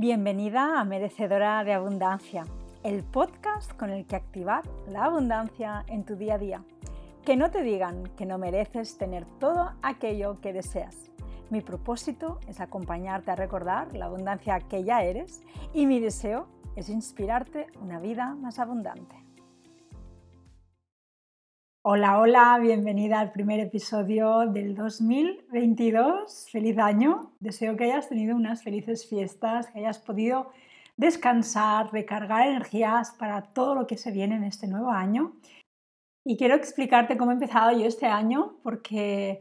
Bienvenida a Merecedora de Abundancia, el podcast con el que activar la abundancia en tu día a día. Que no te digan que no mereces tener todo aquello que deseas. Mi propósito es acompañarte a recordar la abundancia que ya eres y mi deseo es inspirarte una vida más abundante. Hola, hola, bienvenida al primer episodio del 2022. Feliz año. Deseo que hayas tenido unas felices fiestas, que hayas podido descansar, recargar energías para todo lo que se viene en este nuevo año. Y quiero explicarte cómo he empezado yo este año, porque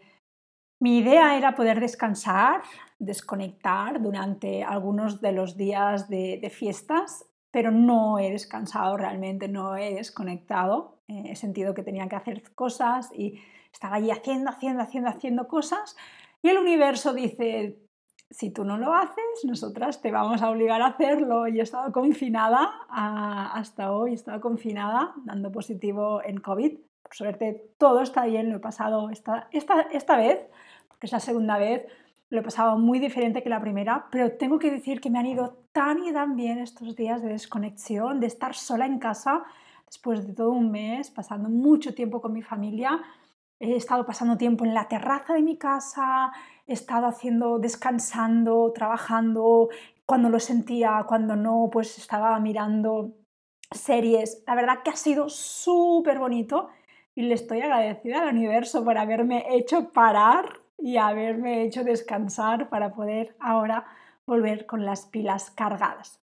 mi idea era poder descansar, desconectar durante algunos de los días de, de fiestas pero no he descansado realmente, no he desconectado. Eh, he sentido que tenía que hacer cosas y estaba allí haciendo, haciendo, haciendo, haciendo cosas. Y el universo dice, si tú no lo haces, nosotras te vamos a obligar a hacerlo. Y he estado confinada hasta hoy, he estado confinada, dando positivo en COVID. Por suerte, todo está bien, lo he pasado esta, esta, esta vez, porque es la segunda vez lo he pasado muy diferente que la primera, pero tengo que decir que me han ido tan y tan bien estos días de desconexión, de estar sola en casa después de todo un mes, pasando mucho tiempo con mi familia. He estado pasando tiempo en la terraza de mi casa, he estado haciendo, descansando, trabajando, cuando lo sentía, cuando no, pues estaba mirando series. La verdad que ha sido súper bonito y le estoy agradecida al universo por haberme hecho parar y haberme hecho descansar para poder ahora volver con las pilas cargadas.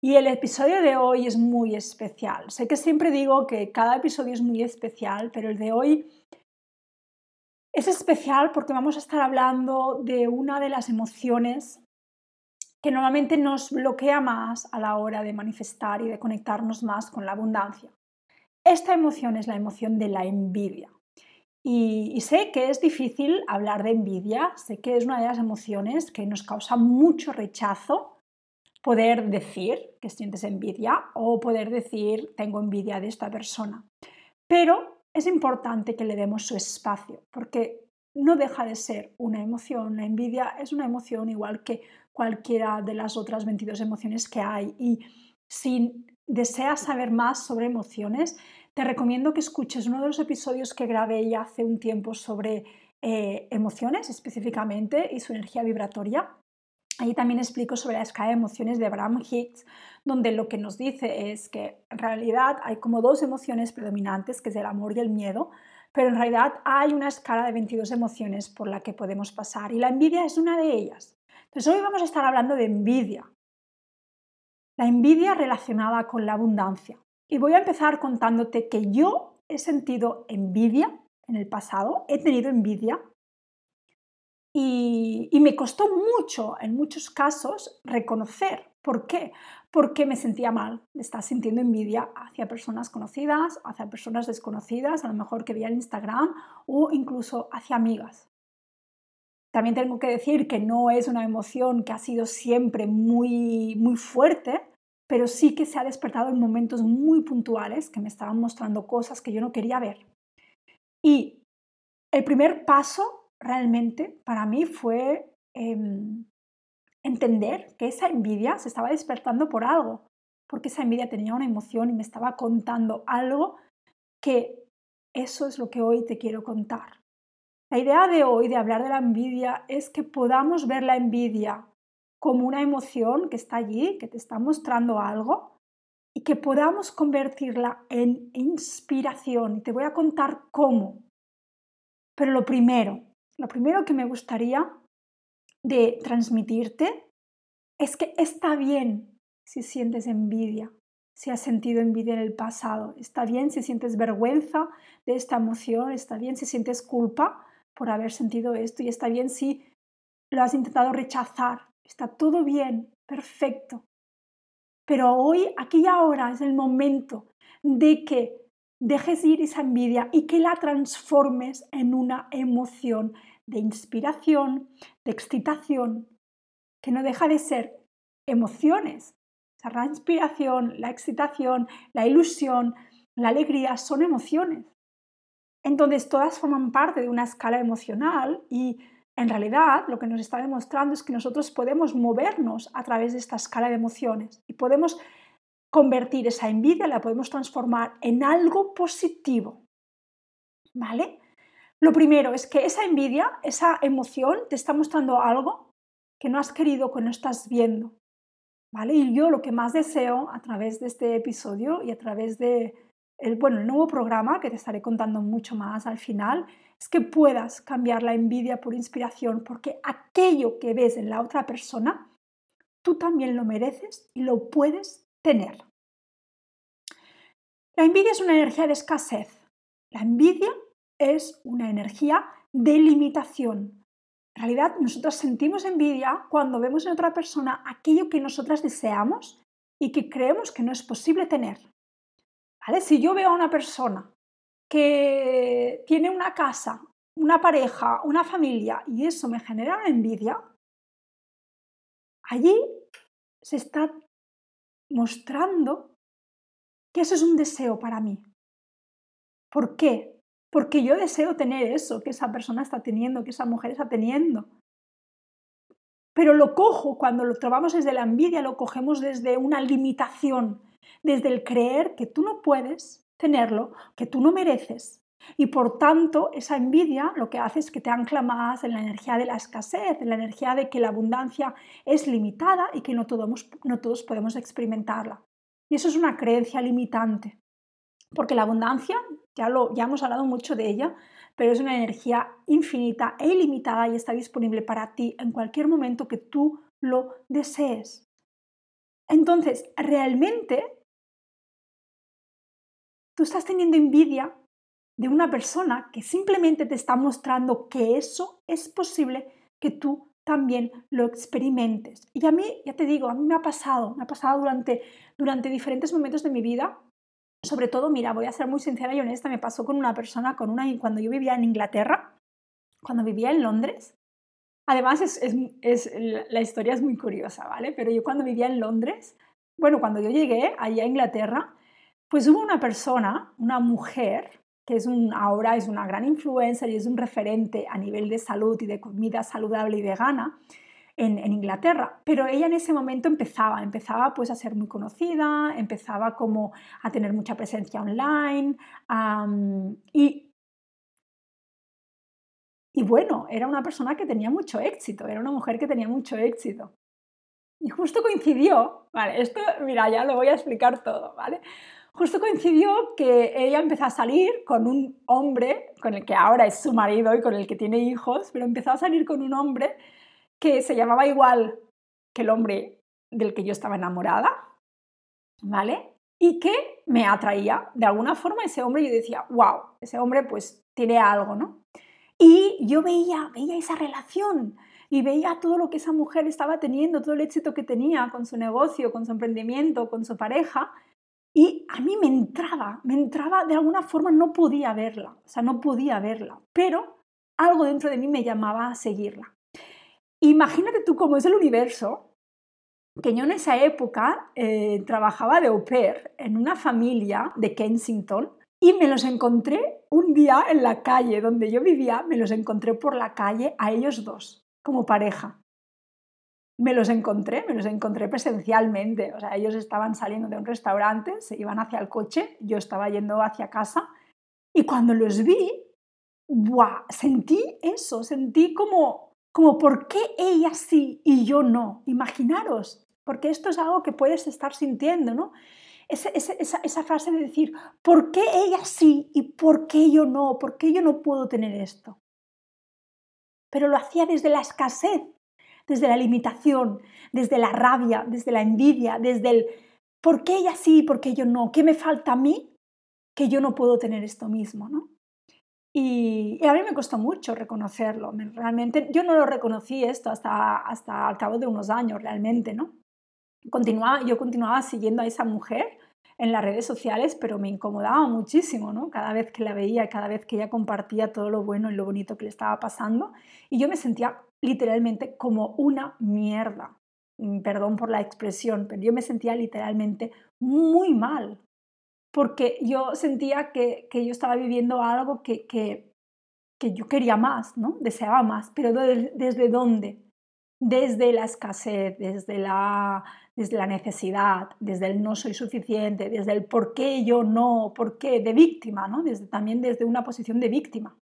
Y el episodio de hoy es muy especial. Sé que siempre digo que cada episodio es muy especial, pero el de hoy es especial porque vamos a estar hablando de una de las emociones que normalmente nos bloquea más a la hora de manifestar y de conectarnos más con la abundancia. Esta emoción es la emoción de la envidia. Y, sé que es difícil hablar de envidia, sé que es una de las emociones que nos causa mucho rechazo poder decir que sientes envidia o poder decir tengo envidia de esta persona. Pero es importante que le demos su espacio porque no deja de ser una emoción. La envidia es una emoción igual que cualquiera de las otras 22 emociones que hay. Y si deseas saber más sobre emociones, te recomiendo que escuches uno de los episodios que grabé ya hace un tiempo sobre eh, emociones específicamente y su energía vibratoria. Ahí también explico sobre la escala de emociones de Abraham Hicks, donde lo que nos dice es que en realidad hay como dos emociones predominantes, que es el amor y el miedo, pero en realidad hay una escala de 22 emociones por la que podemos pasar y la envidia es una de ellas. Entonces hoy vamos a estar hablando de envidia. La envidia relacionada con la abundancia. Y voy a empezar contándote que yo he sentido envidia en el pasado, he tenido envidia y, me costó mucho, en muchos casos, reconocer. ¿Por qué? Porque me sentía mal estar sintiendo envidia hacia personas conocidas, hacia personas desconocidas, a lo mejor que veía en Instagram o incluso hacia amigas. También tengo que decir que no es una emoción que ha sido siempre muy, muy fuerte, pero sí que se ha despertado en momentos muy puntuales que me estaban mostrando cosas que yo no quería ver. Y el primer paso realmente para mí fue em, entender que esa envidia se estaba despertando por algo, porque esa envidia tenía una emoción y me estaba contando algo que eso es lo que hoy te quiero contar. La idea de hoy de hablar de la envidia es que podamos ver la envidia como una emoción que está allí, que te está mostrando algo y que podamos convertirla en inspiración. Y te voy a contar cómo. Pero lo primero, lo primero que me gustaría de transmitirte es que está bien si sientes envidia, si has sentido envidia en el pasado, está bien si sientes vergüenza de esta emoción, está bien si sientes culpa por haber sentido esto y está bien si lo has intentado rechazar está todo bien, perfecto. Pero hoy, aquí y ahora, es el momento de que dejes ir esa envidia y que la transformes en una emoción de inspiración, de excitación, que no deja de ser emociones. la inspiración, la excitación, la ilusión, la alegría son emociones. Entonces, todas forman parte de una escala emocional y En realidad, lo que nos está demostrando es que nosotros podemos movernos a través de esta escala de emociones y podemos convertir esa envidia, la podemos transformar en algo positivo. ¿Vale? Lo primero es que esa envidia, esa emoción, te está mostrando algo que no has querido, que no estás viendo. ¿Vale? Y yo lo que más deseo a través de este episodio y a través de el, bueno, el nuevo programa, que te estaré contando mucho más al final, es que puedas cambiar la envidia por inspiración, porque aquello que ves en la otra persona, tú también lo mereces y lo puedes tener. La envidia es una energía de escasez. La envidia es una energía de limitación. En realidad, nosotros sentimos envidia cuando vemos en otra persona aquello que nosotras deseamos y que creemos que no es posible tener. ¿Vale? Si yo veo a una persona que tiene una casa, una pareja, una familia y eso me genera envidia, allí se está mostrando que eso es un deseo para mí. ¿Por qué? Porque yo deseo tener eso que esa persona está teniendo, que esa mujer está teniendo. Pero lo cojo, cuando lo trabamos desde la envidia, lo cogemos desde una limitación, desde el creer que tú no puedes tenerlo, que tú no mereces. Y por tanto, esa envidia lo que hace es que te ancla más en la energía de la escasez, en la energía de que la abundancia es limitada y que no todos, no todos podemos experimentarla. Y eso es una creencia limitante, porque la abundancia, ya, lo, ya hemos hablado mucho de ella, pero es una energía infinita e ilimitada y está disponible para ti en cualquier momento que tú lo desees. Entonces, realmente, tú estás teniendo envidia de una persona que simplemente te está mostrando que eso es posible que tú también lo experimentes. Y a mí, ya te digo, a mí me ha pasado, me ha pasado durante, durante diferentes momentos de mi vida. Sobre todo, mira, voy a ser muy sincera y honesta, me pasó con una persona, con una, cuando yo vivía en Inglaterra, cuando vivía en Londres. Además, es, es, la historia es muy curiosa, ¿vale? Pero yo cuando vivía en Londres, bueno, cuando yo llegué allá a Inglaterra, pues hubo una persona, una mujer, que es un, ahora es una gran influencer y es un referente a nivel de salud y de comida saludable y vegana en, Inglaterra. Pero ella en ese momento empezaba, empezaba pues a ser muy conocida, empezaba como a tener mucha presencia online y, y bueno, era una persona que tenía mucho éxito, era una mujer que tenía mucho éxito. Y justo coincidió, vale, esto, mira, ya lo voy a explicar todo, ¿vale? justo coincidió que ella empezó a salir con un hombre, con el que ahora es su marido y con el que tiene hijos, pero empezó a salir con un hombre que se llamaba igual que el hombre del que yo estaba enamorada, ¿vale? Y que me atraía. De alguna forma ese hombre yo decía, wow, ese hombre pues tiene algo, ¿no? Y yo veía, veía esa relación y veía todo lo que esa mujer estaba teniendo, todo el éxito que tenía con su negocio, con su emprendimiento, con su pareja, y a mí me entraba, me entraba de alguna forma, no podía verla, o sea, no podía verla, pero algo dentro de mí me llamaba a seguirla. Imagínate tú cómo es el universo, que yo en esa época eh, trabajaba de au pair en una familia de Kensington y me los encontré un día en la calle donde yo vivía, me los encontré por la calle a ellos dos, como pareja me los encontré, me los encontré presencialmente. O sea, ellos estaban saliendo de un restaurante, se iban hacia el coche, yo estaba yendo hacia casa y cuando los vi. Sentí eso, sentí como, como, ¿por qué ella sí y yo no? Imaginaros, porque esto es algo que puedes estar sintiendo, ¿no? Esa, frase de decir, ¿por qué ella sí y por qué yo no? ¿Por qué yo no puedo tener esto? Pero lo hacía desde la escasez, desde la limitación, desde la rabia, desde la envidia, desde el ¿por qué ella sí y por qué yo no? ¿Qué me falta a mí que yo no puedo tener esto mismo? ¿no? Y, a mí me costó mucho reconocerlo. Realmente yo no lo reconocí esto hasta, hasta al cabo de unos años realmente. ¿no? Continuaba, yo continuaba siguiendo a esa mujer en las redes sociales, pero me incomodaba muchísimo, ¿no? Cada vez que la veía, cada vez que ella compartía todo lo bueno y lo bonito que le estaba pasando, y yo me sentía literalmente como una mierda. Mm, perdón por la expresión, pero yo me sentía literalmente muy mal, porque yo sentía que, yo estaba viviendo algo que, que, que yo quería más, ¿no? Deseaba más, pero ¿desde dónde? Desde la escasez, desde la, desde la necesidad, desde el no soy suficiente, desde el por qué yo no, por qué, de víctima, ¿no? Desde, también desde una posición de víctima.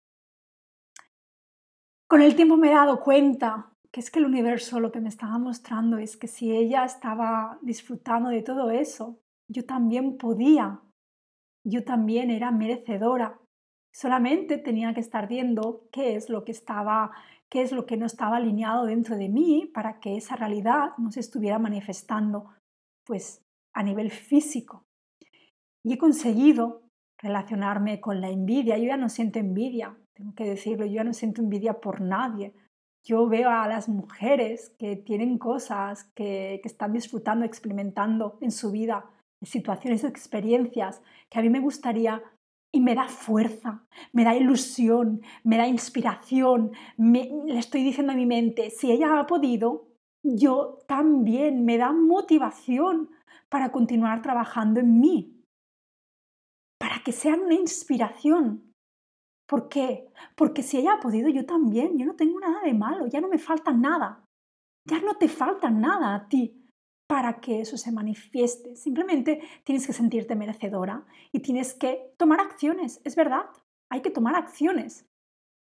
Con el tiempo me he dado cuenta que es que el universo lo que me estaba mostrando es que si ella estaba disfrutando de todo eso, yo también podía, yo también era merecedora. Solamente tenía que estar viendo qué es lo que estaba, qué es lo que no estaba alineado dentro de mí para que esa realidad no se estuviera manifestando pues a nivel físico. Y he conseguido relacionarme con la envidia. Yo ya no siento envidia, tengo que decirlo, yo ya no siento envidia por nadie. Yo veo a las mujeres que tienen cosas, que, que están disfrutando, experimentando en su vida, situaciones o experiencias que a mí me gustaría y me da fuerza, me da ilusión, me da inspiración. le estoy diciendo a mi mente, si ella ha podido, yo también me da motivación para continuar trabajando en mí, para que sean una inspiración. ¿Por qué? Porque si ella ha podido, yo también, yo no tengo nada de malo, ya no me falta nada, ya no te falta nada a ti para que eso se manifieste. Simplemente tienes que sentirte merecedora y tienes que tomar acciones, es verdad, hay que tomar acciones.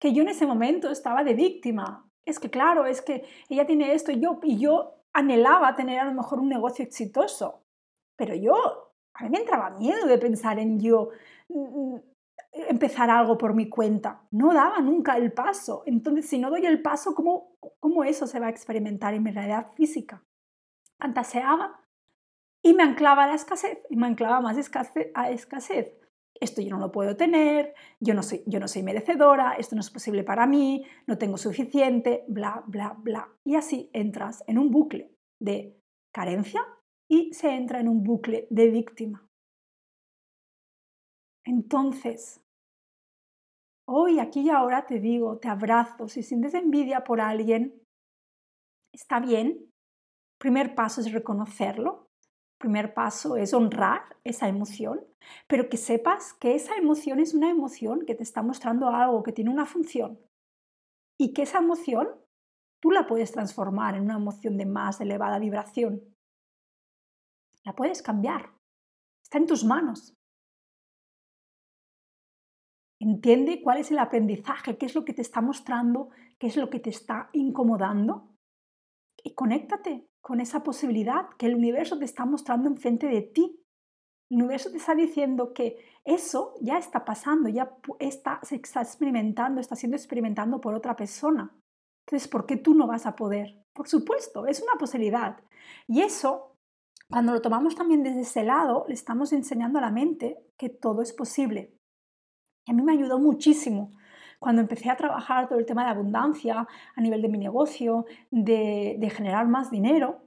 Que yo en ese momento estaba de víctima. Es que claro, es que ella tiene esto y yo, y yo anhelaba tener a lo mejor un negocio exitoso. Pero yo, a mí me entraba miedo de pensar en yo mm, empezar algo por mi cuenta. No daba nunca el paso. Entonces, si no doy el paso, ¿cómo, cómo eso se va a experimentar en mi realidad física? Fantaseaba y me anclaba a la escasez y me anclaba más escasez, a escasez. Esto yo no lo puedo tener, yo no, soy, yo no soy merecedora, esto no es posible para mí, no tengo suficiente, bla, bla, bla. Y así entras en un bucle de carencia y se entra en un bucle de víctima. Entonces, hoy, aquí y ahora te digo, te abrazo, si sientes envidia por alguien, está bien, Primer paso es reconocerlo. Primer paso es honrar esa emoción, pero que sepas que esa emoción es una emoción que te está mostrando algo, que tiene una función. Y que esa emoción tú la puedes transformar en una emoción de más elevada vibración. La puedes cambiar. Está en tus manos. Entiende cuál es el aprendizaje, qué es lo que te está mostrando, qué es lo que te está incomodando y conéctate con esa posibilidad que el universo te está mostrando enfrente de ti. El universo te está diciendo que eso ya está pasando, ya está, se está experimentando, está siendo experimentado por otra persona. Entonces, ¿por qué tú no vas a poder? Por supuesto, es una posibilidad. Y eso, cuando lo tomamos también desde ese lado, le estamos enseñando a la mente que todo es posible. Y a mí me ayudó muchísimo cuando empecé a trabajar todo el tema de abundancia a nivel de mi negocio, de, generar más dinero,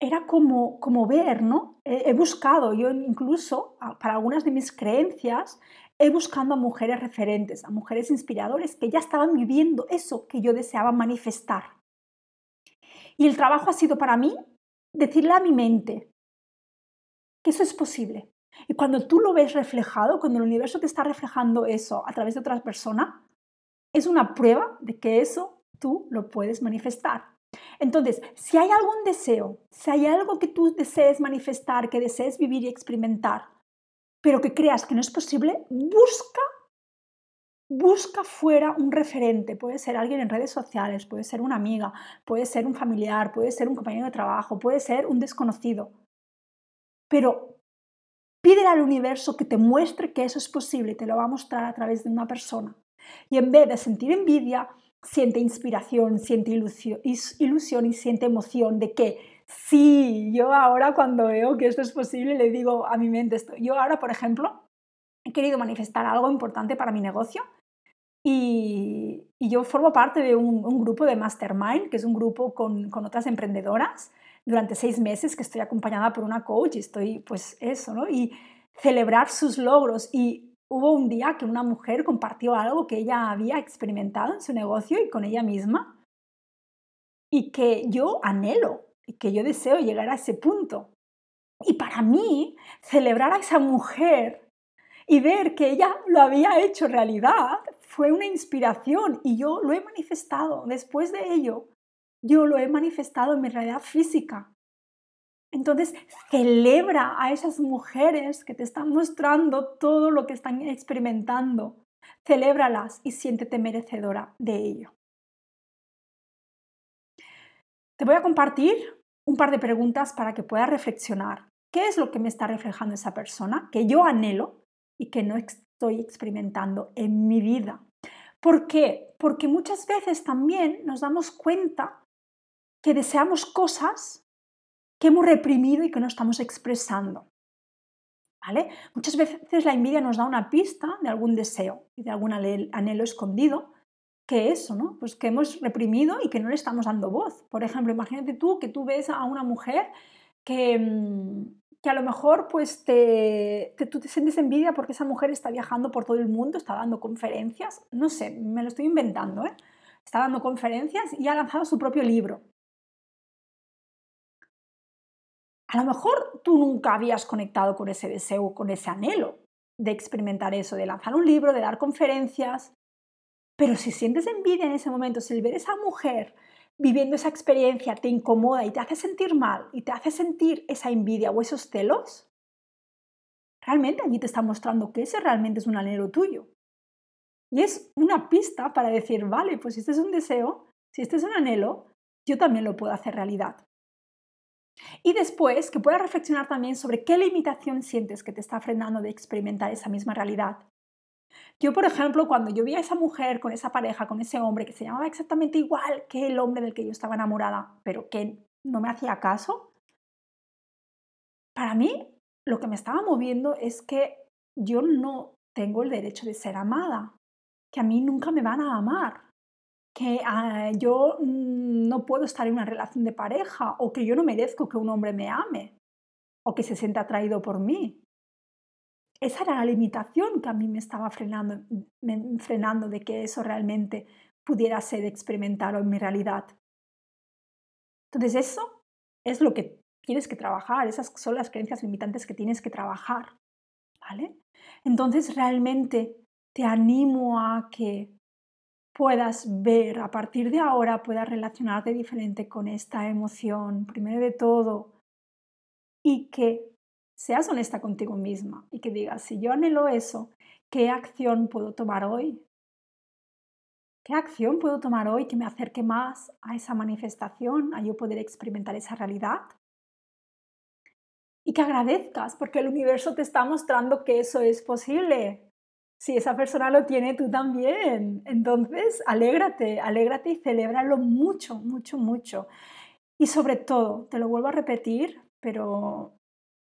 era como, como ver, ¿no? He, buscado, yo incluso para algunas de mis creencias, he buscado a mujeres referentes, a mujeres inspiradoras que ya estaban viviendo eso que yo deseaba manifestar. Y el trabajo ha sido para mí decirle a mi mente que eso es posible, y cuando tú lo ves reflejado, cuando el universo te está reflejando eso a través de otras personas, es una prueba de que eso tú lo puedes manifestar. Entonces, si hay algún deseo, si hay algo que tú desees manifestar, que desees vivir y experimentar, pero que creas que no es posible, busca busca fuera un referente. Puede ser alguien en redes sociales, puede ser una amiga, puede ser un familiar, puede ser un compañero de trabajo, puede ser un desconocido. Pero Pídele al universo que te muestre que eso es posible te lo va a mostrar a través de una persona. Y en vez de sentir envidia, siente inspiración, siente ilusión, y siente emoción de que sí, yo ahora cuando veo que esto es posible le digo a mi mente esto. Yo ahora, por ejemplo, he querido manifestar algo importante para mi negocio y, yo formo parte de un, grupo de Mastermind, que es un grupo con, con otras emprendedoras durante seis meses que estoy acompañada por una coach y estoy, pues eso, ¿no? Y celebrar sus logros. Y hubo un día que una mujer compartió algo que ella había experimentado en su negocio y con ella misma y que yo anhelo y que yo deseo llegar a ese punto. Y para mí, celebrar a esa mujer y ver que ella lo había hecho realidad fue una inspiración y yo lo he manifestado. Después de ello, yo lo he manifestado en mi realidad física. Entonces, celebra a esas mujeres que te están mostrando todo lo que están experimentando. Celébralas y siéntete merecedora de ello. Te voy a compartir un par de preguntas para que puedas reflexionar. ¿Qué es lo que me está reflejando esa persona que yo anhelo y que no estoy experimentando en mi vida? ¿Por qué? Porque muchas veces también nos damos cuenta que deseamos cosas que hemos reprimido y que no estamos expresando. ¿Vale? Muchas veces la envidia nos da una pista de algún deseo y de algún anhelo escondido, que eso, ¿no? Pues que hemos reprimido y que no le estamos dando voz. Por ejemplo, imagínate tú que tú ves a una mujer que, mm, que a lo mejor pues te, tú te sientes envidia porque esa mujer está viajando por todo el mundo, está dando conferencias, no sé, me lo estoy inventando, ¿eh? Está dando conferencias y ha lanzado su propio libro. A lo mejor tú nunca habías conectado con ese deseo, con ese anhelo de experimentar eso, de lanzar un libro, de dar conferencias. Pero si sientes envidia en ese momento, si el ver a esa mujer viviendo esa experiencia te incomoda y te hace sentir mal y te hace sentir esa envidia o esos celos, realmente allí te está mostrando que ese realmente es un anhelo tuyo. Y es una pista para decir, vale, pues si este es un deseo, si este es un anhelo, yo también lo puedo hacer realidad. Y después que puedas reflexionar también sobre qué limitación sientes que te está frenando de experimentar esa misma realidad. Yo, por ejemplo, cuando yo vi a esa mujer con esa pareja, con ese hombre que se llamaba exactamente igual que el hombre del que yo estaba enamorada, pero que no me hacía caso, para mí lo que me estaba moviendo es que yo no tengo el derecho de ser amada, que a mí nunca me van a amar, que ah, yo mm, no puedo estar en una relación de pareja o que yo no merezco que un hombre me ame o que se sienta atraído por mí. Esa era la limitación que a mí me estaba frenando, frenando de que eso realmente pudiera ser experimentado en mi realidad. Entonces eso es lo que tienes que trabajar, esas son las creencias limitantes que tienes que trabajar. ¿Vale? Entonces realmente te animo a que puedas ver a partir de ahora, puedas relacionarte diferente con esta emoción, primero de todo, y que seas honesta contigo misma y que digas, si yo anhelo eso, ¿qué acción puedo tomar hoy? ¿Qué acción puedo tomar hoy que me acerque más a esa manifestación, a yo poder experimentar esa realidad? Y que agradezcas porque el universo te está mostrando que eso es posible, si esa persona lo tiene, tú también. Entonces, alégrate, alégrate y celébralo mucho, mucho, mucho. Y sobre todo, te lo vuelvo a repetir, pero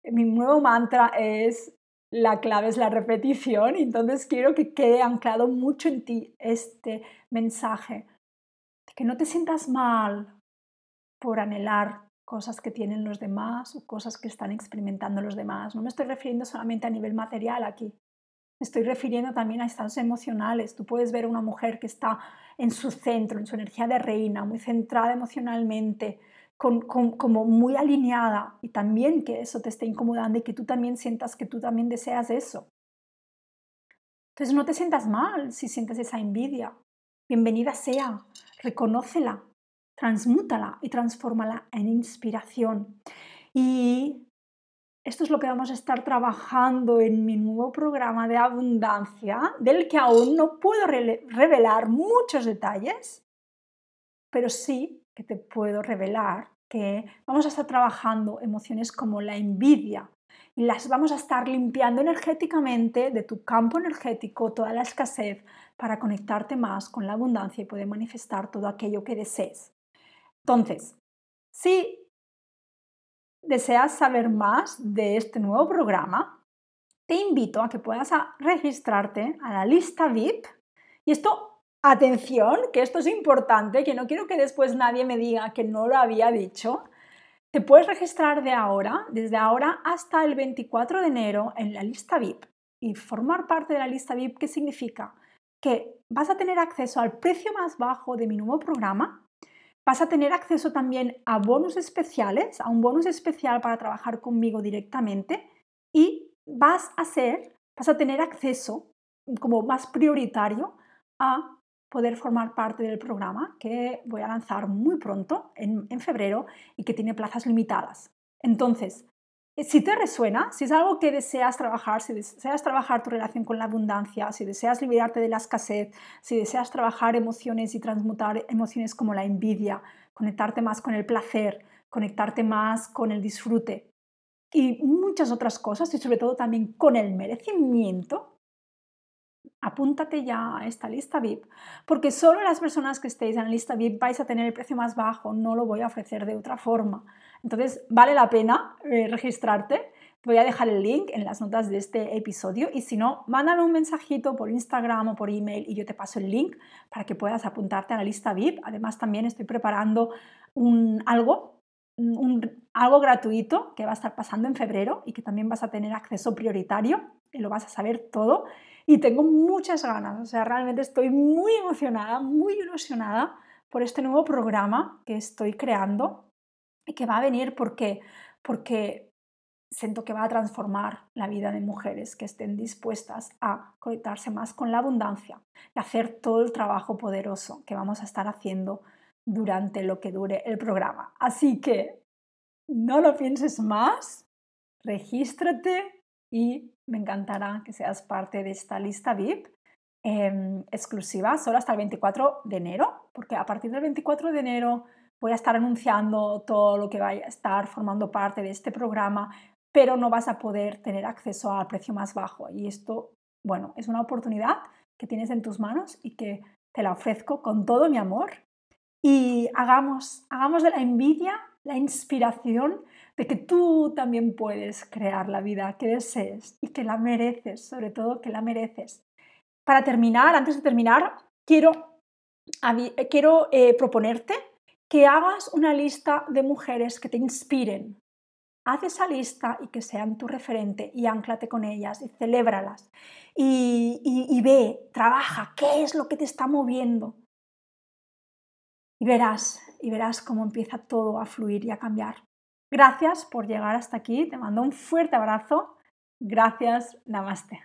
mi nuevo mantra es la clave es la repetición, entonces quiero que quede anclado mucho en ti este mensaje, que no te sientas mal por anhelar cosas que tienen los demás o cosas que están experimentando los demás. No me estoy refiriendo solamente a nivel material aquí, me estoy refiriendo también a estados emocionales. Tú puedes ver a una mujer que está en su centro, en su energía de reina, muy centrada emocionalmente, como muy alineada y también que eso te esté incomodando y que tú también sientas que tú también deseas eso. Entonces no te sientas mal si sientes esa envidia. Bienvenida sea, reconócela, transmútala y transfórmala en inspiración. Y esto es lo que vamos a estar trabajando en mi nuevo programa de abundancia, del que aún no puedo revelar muchos detalles, pero sí que te puedo revelar que vamos a estar trabajando emociones como la envidia y las vamos a estar limpiando energéticamente de tu campo energético, toda la escasez, para conectarte más con la abundancia y poder manifestar todo aquello que desees. Entonces, si deseas saber más de este nuevo programa, te invito a que puedas registrarte a la lista VIP. Y esto, atención, que esto es importante, que no quiero que después nadie me diga que no lo había dicho. Te puedes registrar de ahora, desde ahora hasta el 24 de enero en la lista VIP. Y formar parte de la lista VIP, ¿qué significa? Que vas a tener acceso al precio más bajo de mi nuevo programa, Vas a tener acceso también a bonus especiales, a un bonus especial para trabajar conmigo directamente y vas a ser, vas a tener acceso como más prioritario a poder formar parte del programa que voy a lanzar muy pronto, en, en febrero, y que tiene plazas limitadas. Entonces, si te resuena, si es algo que deseas trabajar, si deseas trabajar tu relación con la abundancia, si deseas liberarte de la escasez, si deseas trabajar emociones y transmutar emociones como la envidia, conectarte más con el placer, conectarte más con el disfrute y muchas otras cosas y sobre todo también con el merecimiento, apúntate ya a esta lista VIP, porque solo las personas que estéis en la lista VIP vais a tener el precio más bajo, no lo voy a ofrecer de otra forma. Entonces, vale la pena eh, registrarte. Voy a dejar el link en las notas de este episodio y si no, mándame un mensajito por Instagram o por email y yo te paso el link para que puedas apuntarte a la lista VIP. Además, también estoy preparando algo, algo gratuito que va a estar pasando en febrero y que también vas a tener acceso prioritario y lo vas a saber todo. Y tengo muchas ganas, o sea, realmente estoy muy emocionada, muy ilusionada por este nuevo programa que estoy creando que va a venir porque, porque siento que va a transformar la vida de mujeres que estén dispuestas a conectarse más con la abundancia y hacer todo el trabajo poderoso que vamos a estar haciendo durante lo que dure el programa. Así que no lo pienses más, regístrate y me encantará que seas parte de esta lista VIP em, exclusiva solo hasta el 24 de enero, porque a partir del 24 de enero voy a estar anunciando todo lo que vaya a estar formando parte de este programa, pero no vas a poder tener acceso al precio más bajo. Y esto, bueno, es una oportunidad que tienes en tus manos y que te la ofrezco con todo mi amor. Y hagamos, hagamos de la envidia la inspiración de que tú también puedes crear la vida que desees y que la mereces, sobre todo que la mereces. Para terminar, antes de terminar, quiero, quiero eh, proponerte que hagas una lista de mujeres que te inspiren. Haz esa lista y que sean tu referente y anclate con ellas y celébralas. Y, y ve, trabaja, qué es lo que te está moviendo. Y verás, y verás cómo empieza todo a fluir y a cambiar. Gracias por llegar hasta aquí, te mando un fuerte abrazo. Gracias, namaste.